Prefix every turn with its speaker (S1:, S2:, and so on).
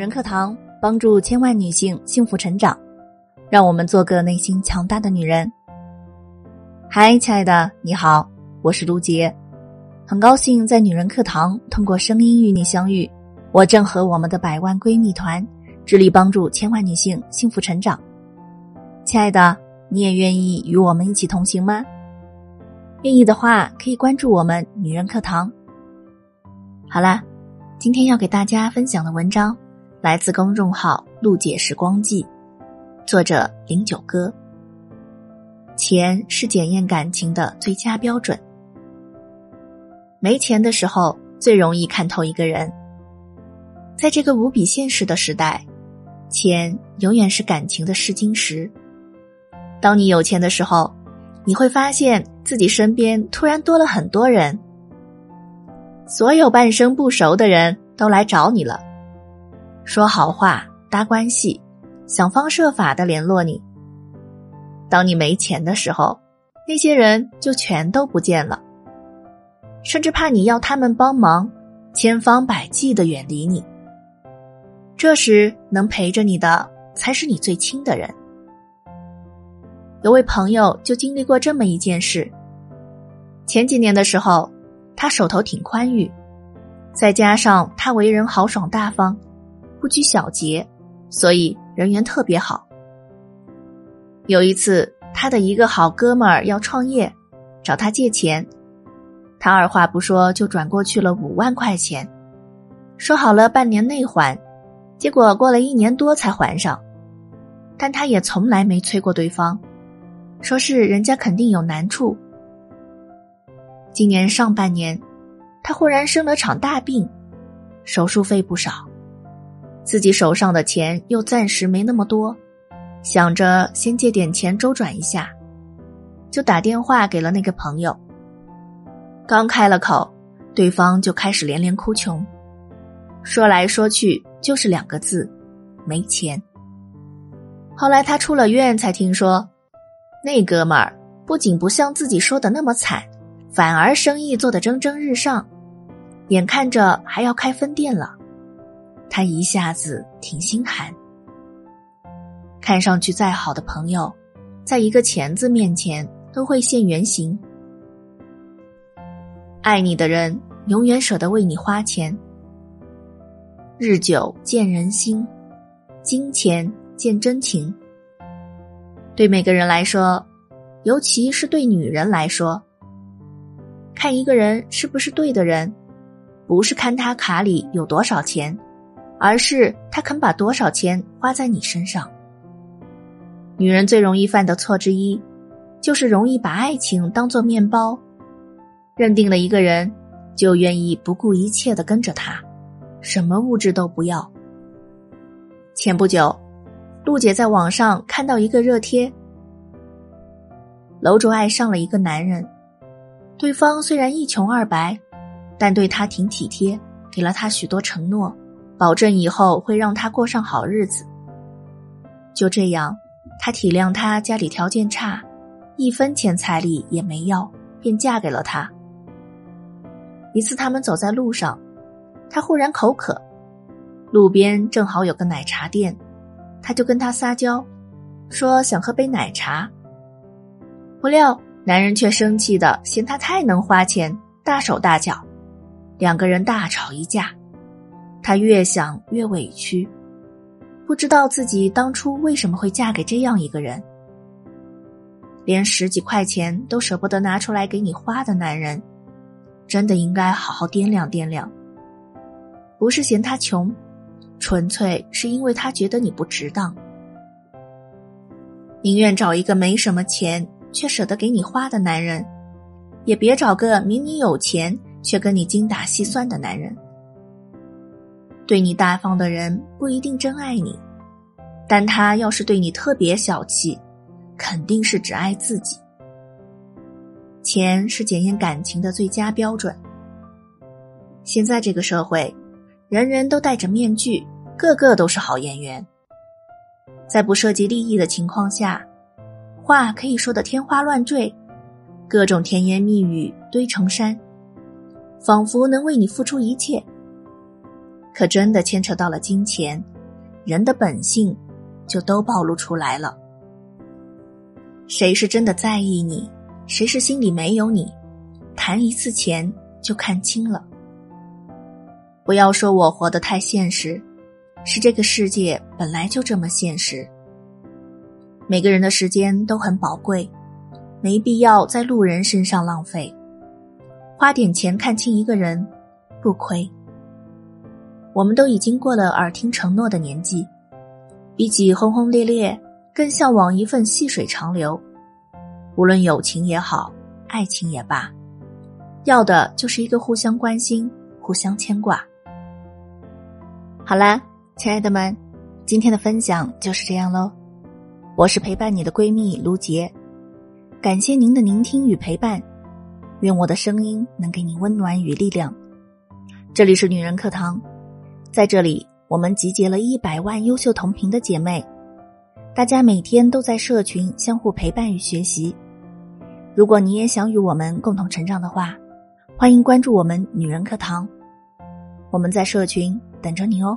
S1: 人课堂帮助千万女性幸福成长，让我们做个内心强大的女人。嗨，亲爱的，你好，我是卢杰，很高兴在女人课堂通过声音与你相遇。我正和我们的百万闺蜜团致力帮助千万女性幸福成长。亲爱的，你也愿意与我们一起同行吗？愿意的话，可以关注我们女人课堂。好啦，今天要给大家分享的文章来自公众号“陆姐时光记”，作者零九哥。钱是检验感情的最佳标准。没钱的时候，最容易看透一个人。在这个无比现实的时代，钱永远是感情的试金石。当你有钱的时候，你会发现自己身边突然多了很多人，所有半生不熟的人都来找你了，说好话、搭关系，想方设法的联络你。当你没钱的时候，那些人就全都不见了，甚至怕你要他们帮忙，千方百计的远离你。这时能陪着你的才是你最亲的人。有位朋友就经历过这么一件事。前几年的时候，他手头挺宽裕，再加上他为人豪爽大方，不拘小节，所以人缘特别好。有一次，他的一个好哥们儿要创业，找他借钱，他二话不说就转过去了五万块钱，说好了半年内还，结果过了一年多才还上，但他也从来没催过对方，说是人家肯定有难处。今年上半年，他忽然生了场大病，手术费不少，自己手上的钱又暂时没那么多。想着先借点钱周转一下，就打电话给了那个朋友。刚开了口，对方就开始连连哭穷，说来说去就是两个字：没钱。后来他出了院，才听说，那哥们儿不仅不像自己说的那么惨，反而生意做得蒸蒸日上，眼看着还要开分店了，他一下子挺心寒。看上去再好的朋友，在一个“钱”字面前都会现原形。爱你的人永远舍得为你花钱。日久见人心，金钱见真情。对每个人来说，尤其是对女人来说，看一个人是不是对的人，不是看他卡里有多少钱，而是他肯把多少钱花在你身上。女人最容易犯的错之一，就是容易把爱情当做面包，认定了一个人，就愿意不顾一切的跟着他，什么物质都不要。前不久，陆姐在网上看到一个热贴，楼主爱上了一个男人，对方虽然一穷二白，但对他挺体贴，给了他许多承诺，保证以后会让他过上好日子。就这样。他体谅他家里条件差，一分钱彩礼也没要，便嫁给了他。一次他们走在路上，他忽然口渴，路边正好有个奶茶店，他就跟他撒娇，说想喝杯奶茶。不料男人却生气的嫌他太能花钱，大手大脚，两个人大吵一架。他越想越委屈。不知道自己当初为什么会嫁给这样一个人，连十几块钱都舍不得拿出来给你花的男人，真的应该好好掂量掂量。不是嫌他穷，纯粹是因为他觉得你不值当。宁愿找一个没什么钱却舍得给你花的男人，也别找个明明有钱却跟你精打细算的男人。对你大方的人不一定真爱你，但他要是对你特别小气，肯定是只爱自己。钱是检验感情的最佳标准。现在这个社会，人人都戴着面具，个个都是好演员。在不涉及利益的情况下，话可以说的天花乱坠，各种甜言蜜语堆成山，仿佛能为你付出一切。可真的牵扯到了金钱，人的本性就都暴露出来了。谁是真的在意你，谁是心里没有你，谈一次钱就看清了。不要说我活得太现实，是这个世界本来就这么现实。每个人的时间都很宝贵，没必要在路人身上浪费。花点钱看清一个人，不亏。我们都已经过了耳听承诺的年纪，比起轰轰烈烈，更向往一份细水长流。无论友情也好，爱情也罢，要的就是一个互相关心、互相牵挂。好啦，亲爱的们，今天的分享就是这样喽。我是陪伴你的闺蜜卢杰，感谢您的聆听与陪伴。愿我的声音能给你温暖与力量。这里是女人课堂，在这里我们集结了一百万优秀同频的姐妹，大家每天都在社群相互陪伴与学习。如果你也想与我们共同成长的话，欢迎关注我们女人课堂，我们在社群等着你哦。